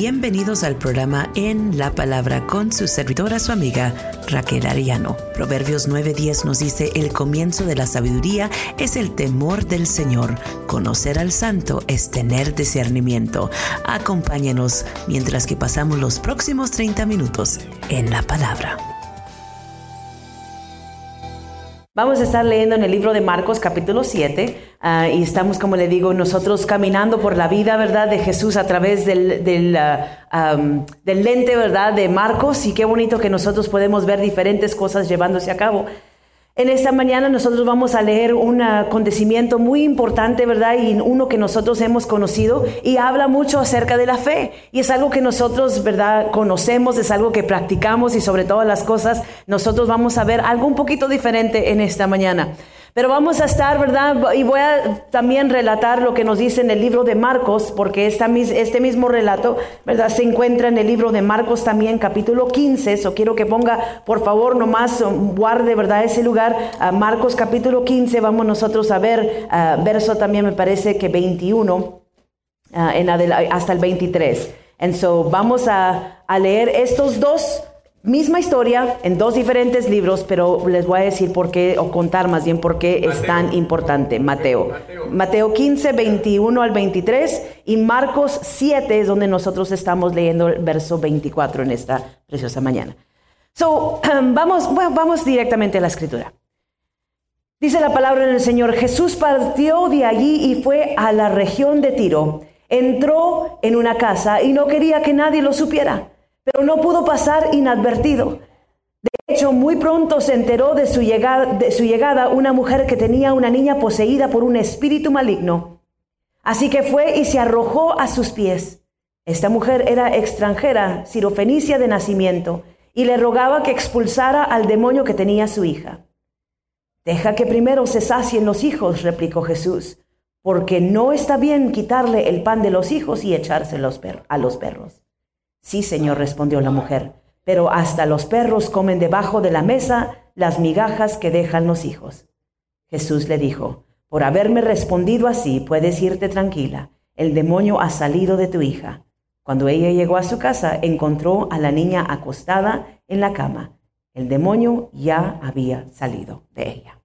Bienvenidos al programa En la Palabra con su servidora, su amiga Raquel Ariano. Proverbios 9:10 nos dice, el comienzo de la sabiduría es el temor del Señor. Conocer al santo es tener discernimiento. Acompáñenos mientras que pasamos los próximos 30 minutos en la Palabra. Vamos a estar leyendo en el libro de Marcos capítulo 7 ah, y estamos, como le digo, nosotros caminando por la vida, ¿verdad?, de Jesús a través del, del, ah, del lente, ¿verdad?, de Marcos y qué bonito que nosotros podemos ver diferentes cosas llevándose a cabo. En esta mañana nosotros vamos a leer un acontecimiento muy importante, ¿verdad? Y uno que nosotros hemos conocido y habla mucho acerca de la fe. Y es algo que nosotros, ¿verdad? Conocemos, es algo que practicamos y sobre todas las cosas nosotros vamos a ver algo un poquito diferente en esta mañana. Pero vamos a estar, ¿verdad? Y voy a también relatar lo que nos dice en el libro de Marcos, porque esta, este mismo relato, ¿verdad? Se encuentra en el libro de Marcos también, capítulo 15. Eso quiero que ponga, por favor, nomás um, guarde, ¿verdad? Ese lugar. Marcos capítulo 15, vamos nosotros a ver, verso también me parece que 21 en hasta el 23. Entonces, vamos a, a leer estos dos Misma historia en dos diferentes libros, pero les voy a decir por qué, o contar más bien por qué es tan importante. Mateo. Mateo. 15, 21 al 23 y Marcos 7 es donde nosotros estamos leyendo el verso 24 en esta preciosa mañana. So, vamos, vamos directamente a la escritura. Dice la palabra del Señor, Jesús partió de allí y fue a la región de Tiro. Entró en una casa y no quería que nadie lo supiera pero no pudo pasar inadvertido. De hecho, muy pronto se enteró de su, llegada, de su llegada una mujer que tenía una niña poseída por un espíritu maligno. Así que fue y se arrojó a sus pies. Esta mujer era extranjera, sirofenicia de nacimiento, y le rogaba que expulsara al demonio que tenía su hija. Deja que primero se sacien los hijos, replicó Jesús, porque no está bien quitarle el pan de los hijos y echárselo a los perros. Sí, Señor, respondió la mujer, pero hasta los perros comen debajo de la mesa las migajas que dejan los hijos. Jesús le dijo, por haberme respondido así, puedes irte tranquila, el demonio ha salido de tu hija. Cuando ella llegó a su casa, encontró a la niña acostada en la cama. El demonio ya había salido de ella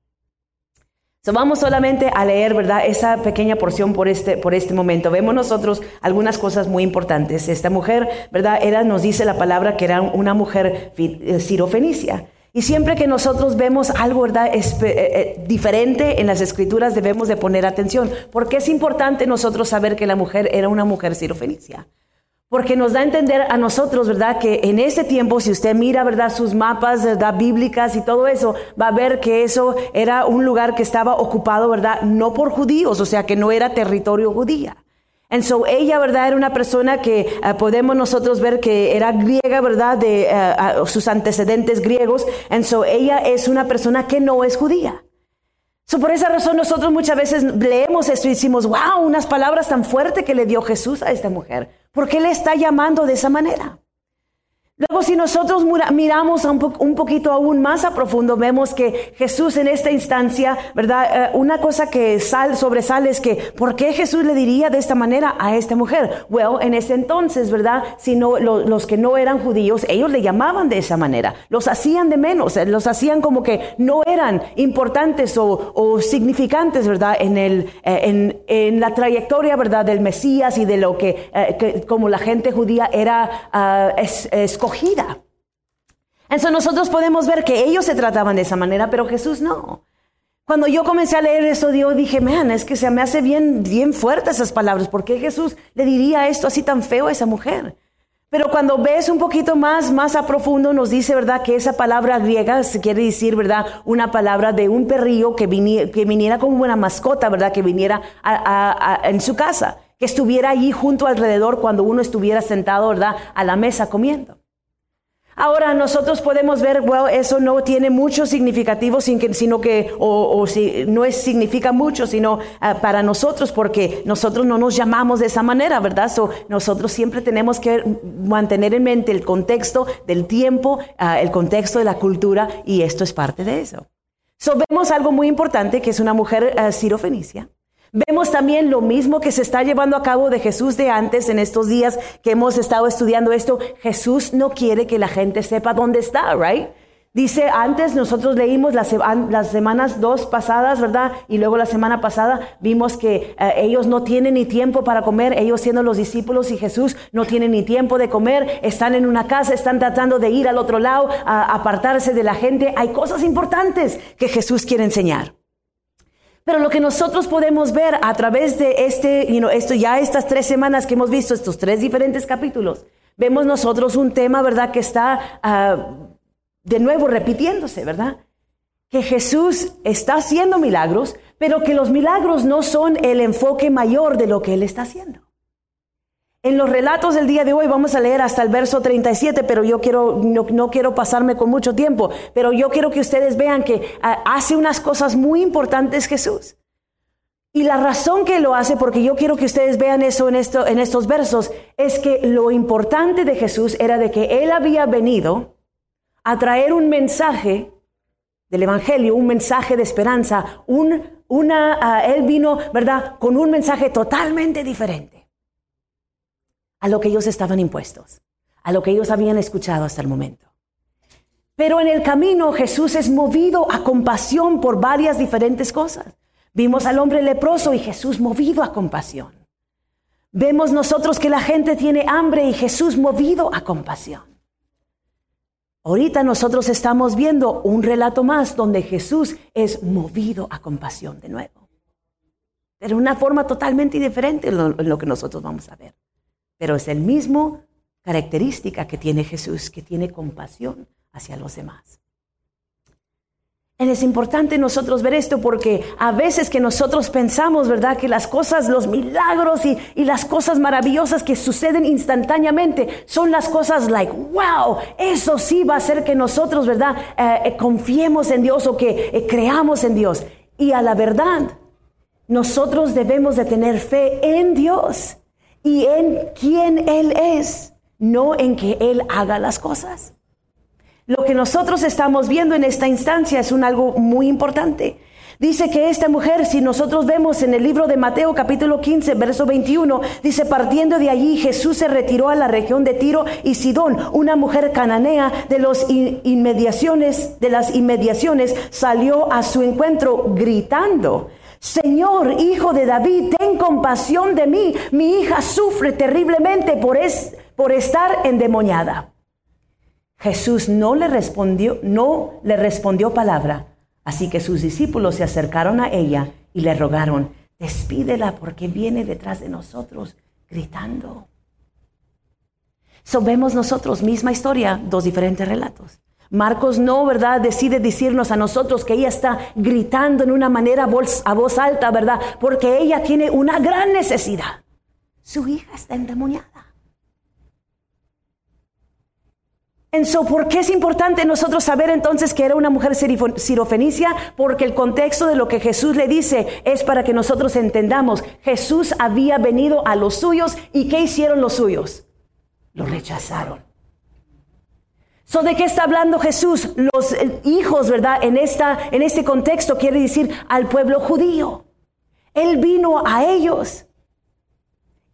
vamos solamente a leer, ¿verdad? Esa pequeña porción por este, por este momento. Vemos nosotros algunas cosas muy importantes. Esta mujer, ¿verdad? Era, nos dice la palabra que era una mujer eh, sirofenicia. Y siempre que nosotros vemos algo, ¿verdad? Eh, eh, diferente en las escrituras debemos de poner atención. Porque es importante nosotros saber que la mujer era una mujer sirofenicia. Porque nos da a entender a nosotros, ¿verdad? Que en ese tiempo, si usted mira, ¿verdad? Sus mapas, ¿verdad? Bíblicas y todo eso, va a ver que eso era un lugar que estaba ocupado, ¿verdad? No por judíos, o sea, que no era territorio judía. And so ella, ¿verdad? Era una persona que eh, podemos nosotros ver que era griega, ¿verdad? De uh, sus antecedentes griegos. And so ella es una persona que no es judía. So, por esa razón nosotros muchas veces leemos esto y decimos, wow, unas palabras tan fuertes que le dio Jesús a esta mujer. ¿Por qué le está llamando de esa manera? Luego, si nosotros miramos un, poquito aún más a profundo, vemos que Jesús en esta instancia, ¿verdad? Eh, una cosa que sal, sobresale es que, ¿por qué Jesús le diría de esta manera a esta mujer? Well, en ese entonces, ¿verdad? Si no, los que no eran judíos, ellos le llamaban de esa manera, los hacían de menos, eh, los hacían como que no eran importantes o, significantes, ¿verdad? En, el, eh, en, la trayectoria, ¿verdad? Del Mesías y de lo que, como la gente judía era uh, es, escogida. Entonces nosotros podemos ver que ellos se trataban de esa manera, pero Jesús no. Cuando yo comencé a leer eso, yo dije, man, es que se me hace bien, bien fuerte esas palabras. ¿Por qué Jesús le diría esto así tan feo a esa mujer? Pero cuando ves un poquito más, más a profundo, nos dice, ¿verdad? Que esa palabra griega se quiere decir, ¿verdad? Una palabra de un perrillo que viniera, que viniera como una mascota, ¿verdad? Que viniera en su casa, que estuviera allí junto alrededor cuando uno estuviera sentado, ¿verdad? A la mesa comiendo. Ahora nosotros podemos ver, bueno, eso no tiene mucho significativo, sino que, o, si, no es, significa mucho, sino ah, para nosotros, porque nosotros no nos llamamos de esa manera, ¿verdad? So, nosotros siempre tenemos que mantener en mente el contexto del tiempo, ah, el contexto de la cultura, y esto es parte de eso. So, vemos algo muy importante, que es una mujer uh, sirofenicia. Vemos también lo mismo que se está llevando a cabo de Jesús de antes en estos días que hemos estado estudiando esto. Jesús no quiere que la gente sepa dónde está, right? Dice antes, nosotros leímos las, semanas dos pasadas, ¿verdad? Y luego la semana pasada vimos que eh, ellos no tienen ni tiempo para comer, ellos siendo los discípulos y Jesús no tienen ni tiempo de comer, están en una casa, están tratando de ir al otro lado, a apartarse de la gente. Hay cosas importantes que Jesús quiere enseñar. Pero lo que nosotros podemos ver a través de este, you esto ya estas tres semanas que hemos visto, estos tres diferentes capítulos, vemos nosotros un tema, ¿verdad?, que está ah, de nuevo repitiéndose, ¿verdad? Que Jesús está haciendo milagros, pero que los milagros no son el enfoque mayor de lo que Él está haciendo. En los relatos del día de hoy vamos a leer hasta el verso 37, pero yo quiero, no, quiero pasarme con mucho tiempo, pero yo quiero que ustedes vean que ah, hace unas cosas muy importantes Jesús. Y la razón que lo hace, porque yo quiero que ustedes vean eso en, esto, en estos versos, es que lo importante de Jesús era de que Él había venido a traer un mensaje del Evangelio, un mensaje de esperanza, un, una, ah, Él vino, ¿verdad?, con un mensaje totalmente diferente a lo que ellos estaban impuestos, a lo que ellos habían escuchado hasta el momento. Pero en el camino Jesús es movido a compasión por varias diferentes cosas. Vimos al hombre leproso y Jesús movido a compasión. Vemos nosotros que la gente tiene hambre y Jesús movido a compasión. Ahorita nosotros estamos viendo un relato más donde Jesús es movido a compasión de nuevo. Pero una forma totalmente diferente en lo que nosotros vamos a ver. Pero es el mismo característica que tiene Jesús, que tiene compasión hacia los demás. Es importante nosotros ver esto porque a veces que nosotros pensamos, ¿verdad? Que las cosas, los milagros y, las cosas maravillosas que suceden instantáneamente son las cosas like, wow, eso sí va a hacer que nosotros, ¿verdad? Eh, eh, confiemos en Dios o que eh, creamos en Dios. Y a la verdad, nosotros debemos de tener fe en Dios y en quién Él es, no en que Él haga las cosas. Lo que nosotros estamos viendo en esta instancia es un algo muy importante. Dice que esta mujer, si nosotros vemos en el libro de Mateo capítulo 15, verso 21, dice, partiendo de allí Jesús se retiró a la región de Tiro y Sidón. Una mujer cananea de inmediaciones, de las inmediaciones, salió a su encuentro gritando. Señor, hijo de David, ten compasión de mí. Mi hija sufre terriblemente por, es, por estar endemoniada. Jesús no le respondió, no le respondió palabra. Así que sus discípulos se acercaron a ella y le rogaron, despídela porque viene detrás de nosotros gritando. So nosotros misma historia, dos diferentes relatos. Marcos no, ¿verdad? Decide decirnos a nosotros que ella está gritando en una manera a voz alta, ¿verdad? Porque ella tiene una gran necesidad. Su hija está endemoniada. Entonces, ¿por qué es importante nosotros saber entonces que era una mujer sirofenicia? Porque el contexto de lo que Jesús le dice es para que nosotros entendamos. Jesús había venido a los suyos y ¿qué hicieron los suyos? Lo rechazaron. ¿De qué está hablando Jesús? Los eh, hijos, ¿verdad? En, esta, en este contexto quiere decir al pueblo judío. Él vino a ellos.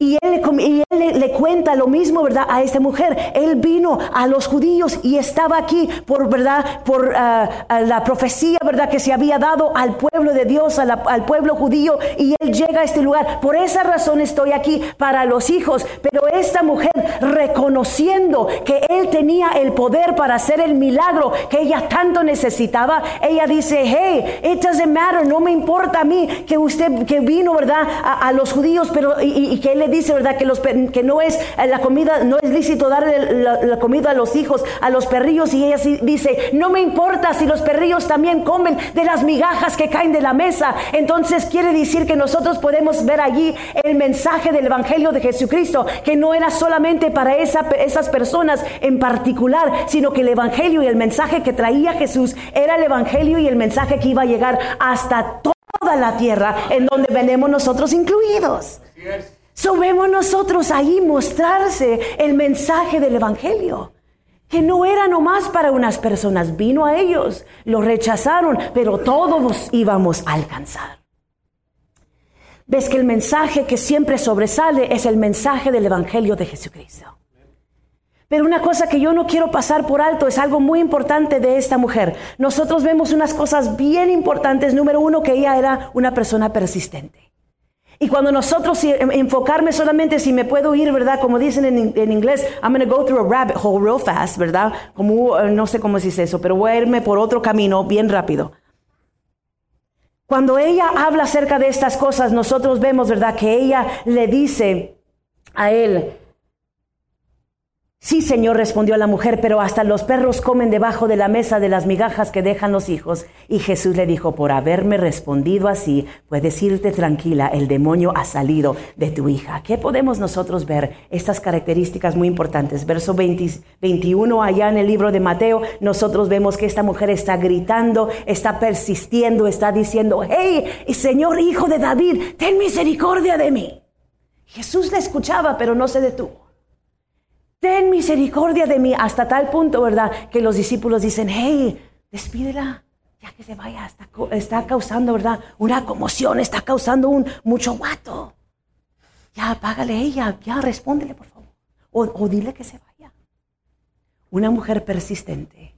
Y él, le, cuenta lo mismo, ¿verdad? A esta mujer. Él vino a los judíos y estaba aquí por, ¿verdad? Por ah, la profecía, ¿verdad? Que se había dado al pueblo de Dios, al pueblo judío. Y él llega a este lugar. Por esa razón estoy aquí para los hijos. Pero esta mujer reconociendo que él tenía el poder para hacer el milagro que ella tanto necesitaba, ella dice, hey, it doesn't matter, no me importa a mí que usted, que vino, ¿verdad? A, los judíos, pero y, y que él le dice, ¿verdad? Que, los, que no es eh, la comida, no es lícito darle la, comida a los hijos, a los perrillos. Y ella dice, no me importa si los perrillos también comen de las migajas que caen de la mesa. Entonces quiere decir que nosotros podemos ver allí el mensaje del Evangelio de Jesucristo, que no era solamente para esa, esas personas en particular, sino que el Evangelio y el mensaje que traía Jesús era el Evangelio y el mensaje que iba a llegar hasta toda la tierra en donde venimos nosotros incluidos. So vemos nosotros ahí mostrarse el mensaje del Evangelio, que no era nomás para unas personas, vino a ellos, lo rechazaron, pero todos íbamos a alcanzar. ves que el mensaje que siempre sobresale es el mensaje del Evangelio de Jesucristo. Pero una cosa que yo no quiero pasar por alto es algo muy importante de esta mujer. Nosotros vemos unas cosas bien importantes. Número uno, que ella era una persona persistente. Y cuando nosotros enfocarme solamente si me puedo ir, ¿verdad? Como dicen en, inglés, I'm going to go through a rabbit hole real fast, ¿verdad? Como, uh, no sé cómo se dice eso, pero voy a irme por otro camino bien rápido. Cuando ella habla acerca de estas cosas, nosotros vemos, ¿verdad? Que ella le dice a él, Sí, Señor, respondió la mujer, pero hasta los perros comen debajo de la mesa de las migajas que dejan los hijos. Y Jesús le dijo, por haberme respondido así, puedes irte tranquila, el demonio ha salido de tu hija. ¿Qué podemos nosotros ver? Estas características muy importantes. Verso 21 allá en el libro de Mateo, nosotros vemos que esta mujer está gritando, está persistiendo, está diciendo, hey, Señor Hijo de David, ten misericordia de mí. Jesús la escuchaba, pero no se detuvo ten misericordia de mí, hasta tal punto, ¿verdad? Que los discípulos dicen, hey, despídela, ya que se vaya, está, causando, ¿verdad? Una conmoción, está causando un mucho guato. Ya, págale ella, ya, respóndele, por favor. o dile que se vaya. Una mujer persistente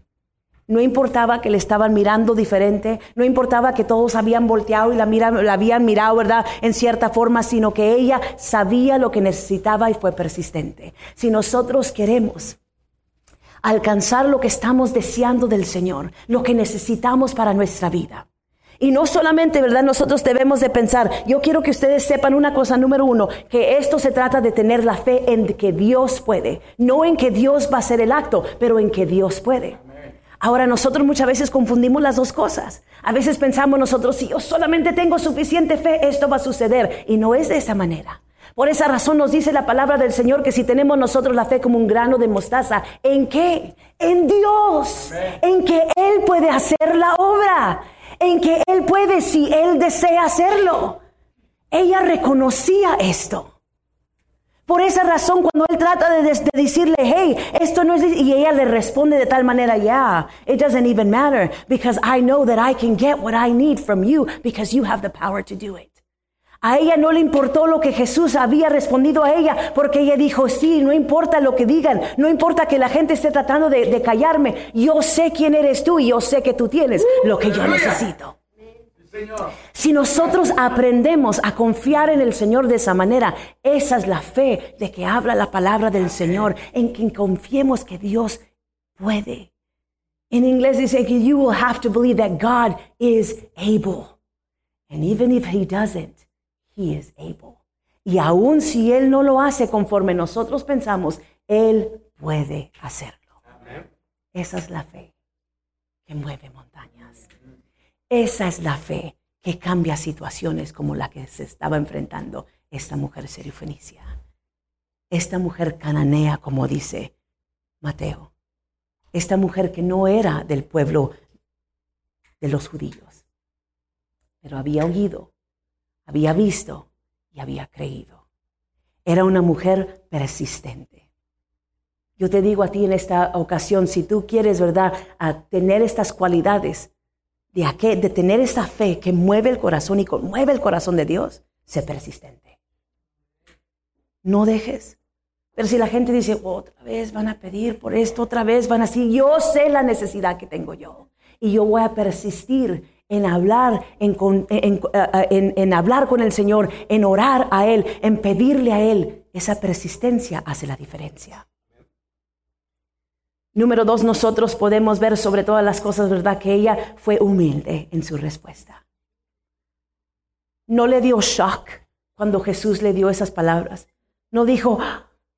no importaba que le estaban mirando diferente, no importaba que todos habían volteado y la, la habían mirado, ¿verdad? En cierta forma, sino que ella sabía lo que necesitaba y fue persistente. Si nosotros queremos alcanzar lo que estamos deseando del Señor, lo que necesitamos para nuestra vida. Y no solamente, ¿verdad? Nosotros debemos de pensar, yo quiero que ustedes sepan una cosa, número uno, que esto se trata de tener la fe en que Dios puede, no en que Dios va a hacer el acto, pero en que Dios puede. Ahora nosotros muchas veces confundimos las dos cosas. A veces pensamos nosotros, si yo solamente tengo suficiente fe, esto va a suceder. Y no es de esa manera. Por esa razón nos dice la palabra del Señor que si tenemos nosotros la fe como un grano de mostaza, ¿en qué? En Dios. En que Él puede hacer la obra. En que Él puede si Él desea hacerlo. Ella reconocía esto. Por esa razón, cuando él trata de, decirle, hey, esto no es, y ella le responde de tal manera, yeah, it doesn't even matter because I know that I can get what I need from you because you have the power to do it. A ella no le importó lo que Jesús había respondido a ella, porque ella dijo, sí, no importa lo que digan, no importa que la gente esté tratando de, de callarme, yo sé quién eres tú y yo sé que tú tienes lo que yo necesito. Si nosotros aprendemos a confiar en el Señor de esa manera, esa es la fe de que habla la palabra del Señor, en que confiemos que Dios puede. En inglés dice que you will have to believe that God is able. And even if he doesn't, he is able. Y aun si él no lo hace conforme nosotros pensamos, él puede hacerlo. Esa es la fe que mueve montañas. Esa es la fe que cambia situaciones como la que se estaba enfrentando esta mujer serifenicia. Esta mujer cananea, como dice Mateo. Esta mujer que no era del pueblo de los judíos, pero había oído, había visto y había creído. Era una mujer persistente. Yo te digo a ti en esta ocasión, si tú quieres, ¿verdad?, a tener estas cualidades, de, de tener esa fe que mueve el corazón y conmueve el corazón de Dios, sé persistente. No dejes. Pero si la gente dice, otra vez van a pedir por esto, otra vez van así, yo sé la necesidad que tengo yo. Y yo voy a persistir en hablar, en, en, en, hablar con el Señor, en orar a Él, en pedirle a Él. Esa persistencia hace la diferencia. Número dos, nosotros podemos ver sobre todas las cosas, ¿verdad? Que ella fue humilde en su respuesta. No le dio shock cuando Jesús le dio esas palabras. No dijo,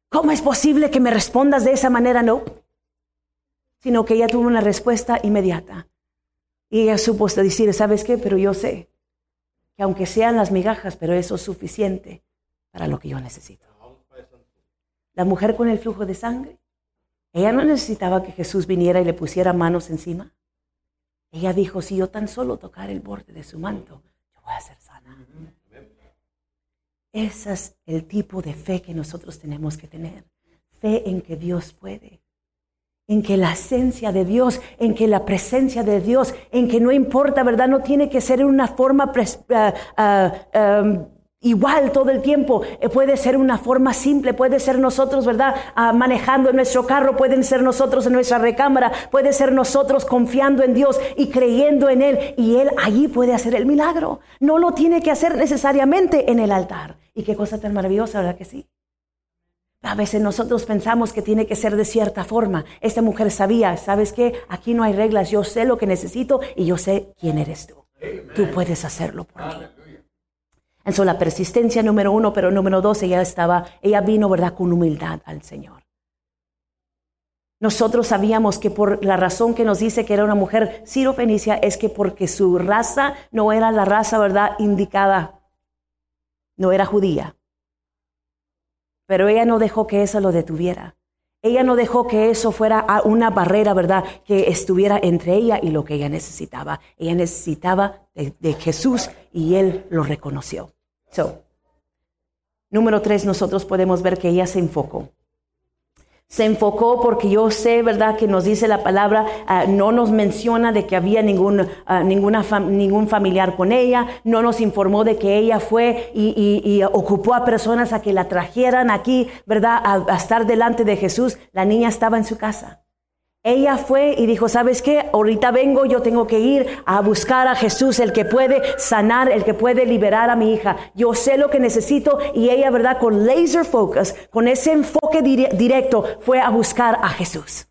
¿cómo es posible que me respondas de esa manera? No. Sino que ella tuvo una respuesta inmediata. Y ella supo decir, ¿sabes qué? Pero yo sé que aunque sean las migajas, pero eso es suficiente para lo que yo necesito. La mujer con el flujo de sangre ella no necesitaba que Jesús viniera y le pusiera manos encima. Ella dijo, si yo tan solo tocar el borde de su manto, yo voy a ser sana. Ese es el tipo de fe que nosotros tenemos que tener. Fe en que Dios puede. En que la esencia de Dios, en que la presencia de Dios, en que no importa, ¿verdad? No tiene que ser una forma ah, igual todo el tiempo. Eh, puede ser una forma simple, puede ser nosotros, ¿verdad? Ah, manejando en nuestro carro, pueden ser nosotros en nuestra recámara, puede ser nosotros confiando en Dios y creyendo en Él. Y Él allí puede hacer el milagro. No lo tiene que hacer necesariamente en el altar. Y qué cosa tan maravillosa, ¿verdad que sí? A veces nosotros pensamos que tiene que ser de cierta forma. Esta mujer sabía, ¿sabes qué? Aquí no hay reglas, yo sé lo que necesito y yo sé quién eres tú. Tú puedes hacerlo por mí. Eso la persistencia número uno, pero número dos, ella estaba, ella vino, ¿verdad?, con humildad al Señor. Nosotros sabíamos que por la razón que nos dice que era una mujer siro-fenicia es que porque su raza no era la raza, ¿verdad?, indicada, no era judía. Pero ella no dejó que eso lo detuviera. Ella no dejó que eso fuera una barrera, ¿verdad?, que estuviera entre ella y lo que ella necesitaba. Ella necesitaba de, de Jesús y él lo reconoció. So, número tres, nosotros podemos ver que ella se enfocó. Se enfocó porque yo sé, ¿verdad?, que nos dice la palabra, ah, no nos menciona de que había ningún, ninguna ningún familiar con ella, no nos informó de que ella fue y, ocupó a personas a que la trajeran aquí, ¿verdad?, a estar delante de Jesús. La niña estaba en su casa. Ella fue y dijo, ¿sabes qué? Ahorita vengo, yo tengo que ir a buscar a Jesús, el que puede sanar, el que puede liberar a mi hija. Yo sé lo que necesito y ella, ¿verdad? Con laser focus, con ese enfoque directo, fue a buscar a Jesús.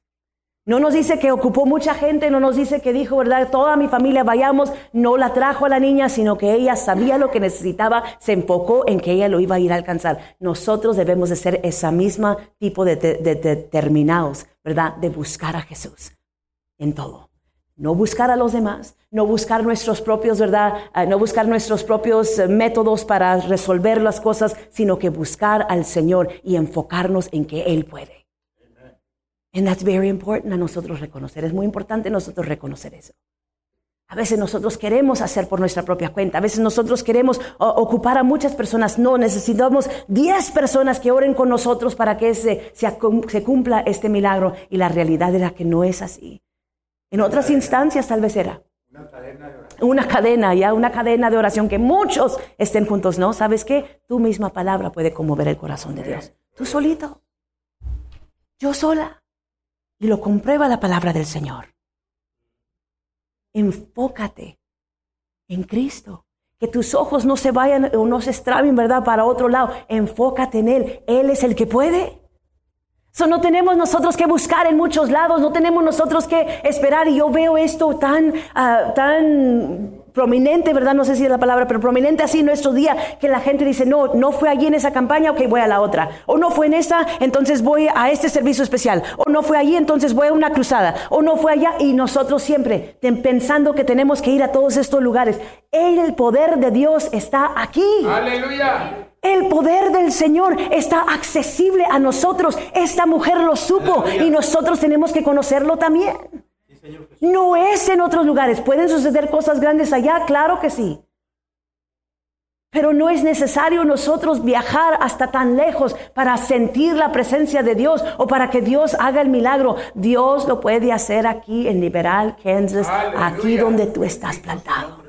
No nos dice que ocupó mucha gente, no nos dice que dijo, ¿verdad? Toda mi familia vayamos, no la trajo a la niña, sino que ella sabía lo que necesitaba, se enfocó en que ella lo iba a ir a alcanzar. Nosotros debemos de ser esa misma tipo de, determinados, ¿verdad? De buscar a Jesús en todo. No buscar a los demás, no buscar nuestros propios, ¿verdad? Ah, no buscar nuestros propios eh, métodos para resolver las cosas, sino que buscar al Señor y enfocarnos en que Él puede. And that's very important a nosotros reconocer. Es muy importante nosotros reconocer eso. A veces nosotros queremos hacer por nuestra propia cuenta. A veces nosotros queremos ocupar a muchas personas. No, necesitamos 10 personas que oren con nosotros para que se, cumpla este milagro. Y la realidad era que no es así. En otras instancias tal vez era. Una cadena. Una cadena, ya, una cadena de oración que muchos estén juntos. No, ¿sabes qué? Tu misma palabra puede conmover el corazón de Dios. Tú solito. Yo sola y lo comprueba la palabra del Señor. Enfócate en Cristo. Que tus ojos no se vayan o no se extravien, ¿verdad? Para otro lado. Enfócate en Él. Él es el que puede. So, no tenemos nosotros que buscar en muchos lados, no tenemos nosotros que esperar. Y yo veo esto tan, uh, tan prominente, ¿verdad? No sé si es la palabra, pero prominente así en nuestro día, que la gente dice, no, no fue allí en esa campaña, ok, voy a la otra. O no fue en esa, entonces voy a este servicio especial. O no fue allí, entonces voy a una cruzada. O no fue allá y nosotros siempre pensando que tenemos que ir a todos estos lugares. El poder de Dios está aquí. Aleluya. El poder del Señor está accesible a nosotros. Esta mujer lo supo y nosotros tenemos que conocerlo también. No es en otros lugares. ¿Pueden suceder cosas grandes allá? Claro que sí. Pero no es necesario nosotros viajar hasta tan lejos para sentir la presencia de Dios o para que Dios haga el milagro. Dios lo puede hacer aquí en Liberal, Kansas, aquí donde tú estás plantado.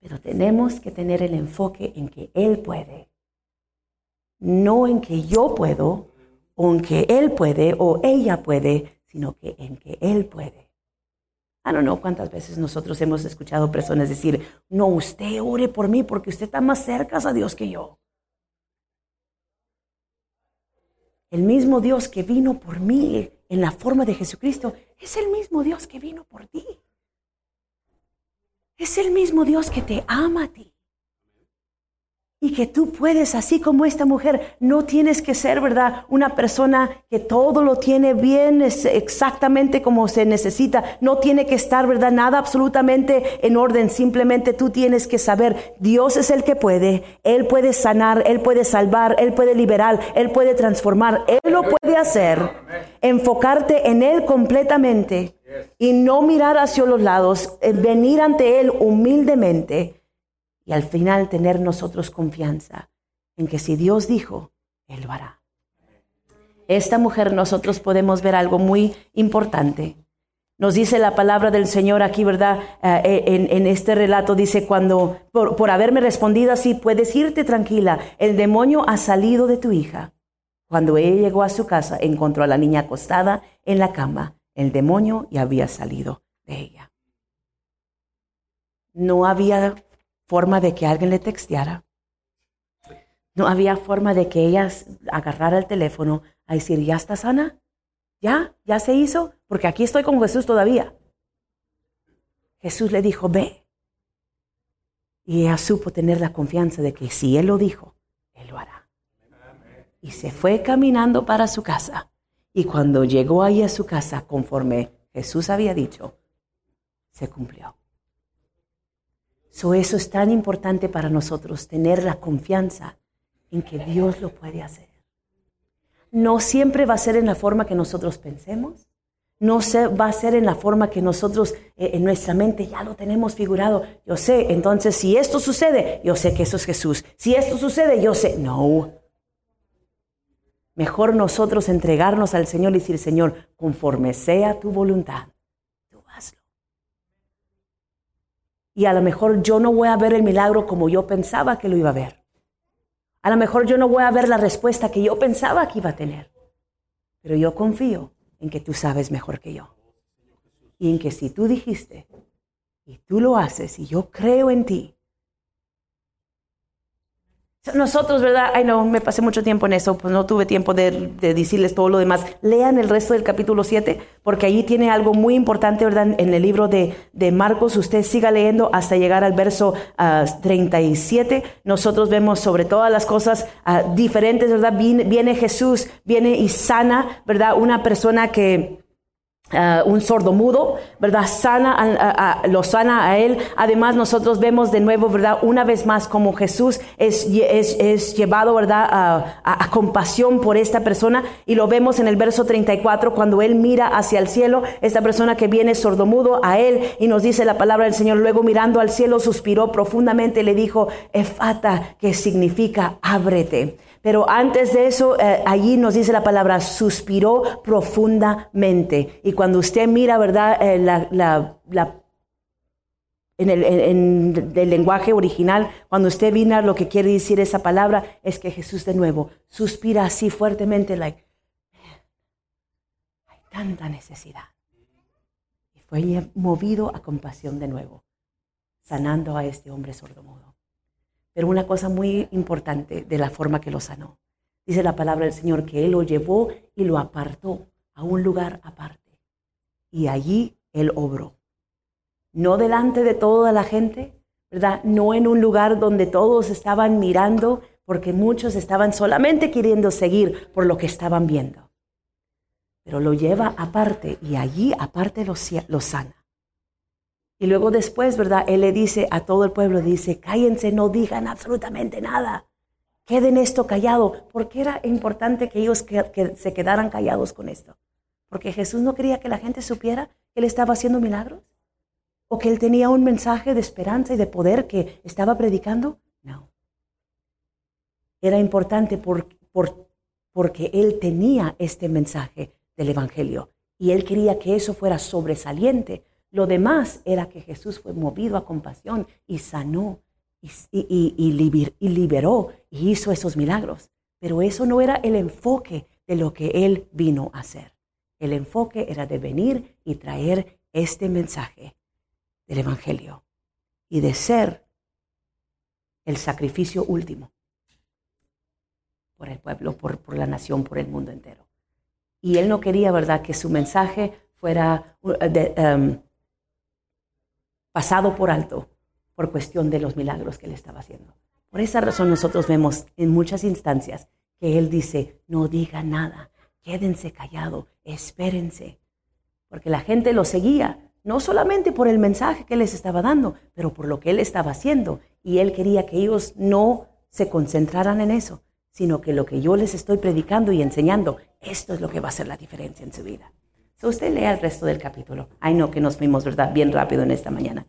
Pero tenemos que tener el enfoque en que Él puede. No en que yo puedo, o en que Él puede o ella puede, sino que en que Él puede. I don't know cuántas veces nosotros hemos escuchado personas decir, no, usted ore por mí porque usted está más cerca a Dios que yo. El mismo Dios que vino por mí en la forma de Jesucristo es el mismo Dios que vino por ti. Es el mismo Dios que te ama a ti. Y que tú puedes, así como esta mujer, no tienes que ser, ¿verdad? Una persona que todo lo tiene bien, es exactamente como se necesita. No tiene que estar, ¿verdad? Nada absolutamente en orden. Simplemente tú tienes que saber, Dios es el que puede. Él puede sanar, Él puede salvar, Él puede liberar, Él puede transformar. Él lo puede hacer. Enfocarte en Él completamente y no mirar hacia los lados, eh, venir ante Él humildemente y al final tener nosotros confianza en que si Dios dijo, Él lo hará. Esta mujer nosotros podemos ver algo muy importante. Nos dice la palabra del Señor aquí, ¿verdad? Eh, en, este relato dice, cuando, por, por haberme respondido así, puedes irte tranquila, el demonio ha salido de tu hija. Cuando ella llegó a su casa, encontró a la niña acostada en la cama. El demonio ya había salido de ella. No había forma de que alguien le texteara. No había forma de que ella agarrara el teléfono a decir, ¿ya está sana? ¿Ya? ¿Ya se hizo? Porque aquí estoy con Jesús todavía. Jesús le dijo, ve. Y ella supo tener la confianza de que si Él lo dijo, Él lo hará. Y se fue caminando para su casa. Y cuando llegó ahí a su casa, conforme Jesús había dicho, se cumplió. So, eso es tan importante para nosotros, tener la confianza en que Dios lo puede hacer. No siempre va a ser en la forma que nosotros pensemos, no va a ser en la forma que nosotros eh, en nuestra mente ya lo tenemos figurado. Yo sé, entonces si esto sucede, yo sé que eso es Jesús. Si esto sucede, yo sé, no. Mejor nosotros entregarnos al Señor y decir, Señor, conforme sea tu voluntad, tú hazlo. Y a lo mejor yo no voy a ver el milagro como yo pensaba que lo iba a ver. A lo mejor yo no voy a ver la respuesta que yo pensaba que iba a tener, pero yo confío en que tú sabes mejor que yo. Y en que si tú dijiste y tú lo haces y yo creo en ti, nosotros, ¿verdad? Ay, no, me pasé mucho tiempo en eso, pues no tuve tiempo de, decirles todo lo demás. Lean el resto del capítulo 7, porque allí tiene algo muy importante, ¿verdad? En el libro de, Marcos, usted siga leyendo hasta llegar al verso 37. Ah, nosotros vemos sobre todas las cosas ah, diferentes, ¿verdad? Viene Jesús, viene y sana, ¿verdad? Una persona que Uh, un sordo mudo, ¿verdad? Sana, lo sana a él. Además, nosotros vemos de nuevo, ¿verdad? Una vez más como Jesús es, es, es llevado, ¿verdad? A, compasión por esta persona. Y lo vemos en el verso 34, cuando él mira hacia el cielo, esta persona que viene sordomudo a él y nos dice la palabra del Señor. Luego mirando al cielo, suspiró profundamente y le dijo, Efata, que significa ábrete. Pero antes de eso, eh, allí nos dice la palabra, suspiró profundamente. Y cuando usted mira, ¿verdad? Eh, en, el, lenguaje original, cuando usted mira lo que quiere decir esa palabra, es que Jesús de nuevo suspira así fuertemente, like, hay tanta necesidad. Y fue movido a compasión de nuevo, sanando a este hombre sordomudo. Pero una cosa muy importante de la forma que lo sanó. Dice la palabra del Señor que Él lo llevó y lo apartó a un lugar aparte. Y allí Él obró. No delante de toda la gente, ¿verdad? No en un lugar donde todos estaban mirando, porque muchos estaban solamente queriendo seguir por lo que estaban viendo. Pero lo lleva aparte y allí aparte lo, lo sana. Y luego después, ¿verdad? Él le dice a todo el pueblo, dice, cállense, no digan absolutamente nada. Queden esto callado. ¿Por qué era importante que ellos se quedaran callados con esto? Porque Jesús no quería que la gente supiera que él estaba haciendo milagros. ¿O que él tenía un mensaje de esperanza y de poder que estaba predicando? No. Era importante por, porque él tenía este mensaje del Evangelio. Y él quería que eso fuera sobresaliente lo demás era que Jesús fue movido a compasión y sanó y, liberó y hizo esos milagros. Pero eso no era el enfoque de lo que Él vino a hacer. El enfoque era de venir y traer este mensaje del Evangelio y de ser el sacrificio último por el pueblo, por, la nación, por el mundo entero. Y él no quería, ¿verdad?, que su mensaje fuera uh, de, um, pasado por alto por cuestión de los milagros que él estaba haciendo. Por esa razón nosotros vemos en muchas instancias que él dice, no diga nada, quédense callados, espérense, porque la gente lo seguía, no solamente por el mensaje que les estaba dando, pero por lo que él estaba haciendo, y él quería que ellos no se concentraran en eso, sino que lo que yo les estoy predicando y enseñando, esto es lo que va a hacer la diferencia en su vida. So usted lea el resto del capítulo. Ay, no, que nos fuimos, ¿verdad? Bien rápido en esta mañana.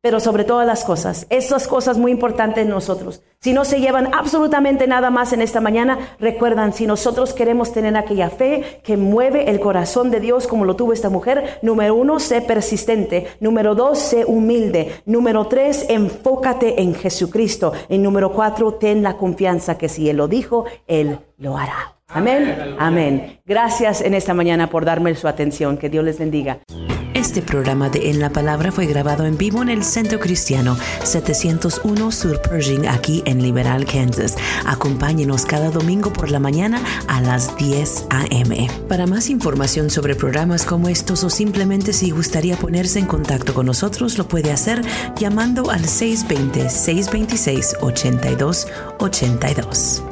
pero sobre todas las cosas, esas cosas muy importantes en nosotros. Si no se llevan absolutamente nada más en esta mañana, recuerdan, si nosotros queremos tener aquella fe que mueve el corazón de Dios como lo tuvo esta mujer, número uno, sé persistente. Número dos, sé humilde. Número tres, enfócate en Jesucristo. Y número cuatro, ten la confianza que si Él lo dijo, Él lo hará. Amén. Amén. Gracias en esta mañana por darme su atención. Que Dios les bendiga. Este programa de En la Palabra fue grabado en vivo en el Centro Cristiano 701 Sur Pershing, aquí en Liberal, Kansas. Acompáñenos cada domingo por la mañana a las 10 a.m. Para más información sobre programas como estos o simplemente si gustaría ponerse en contacto con nosotros, lo puede hacer llamando al 620-626-8282.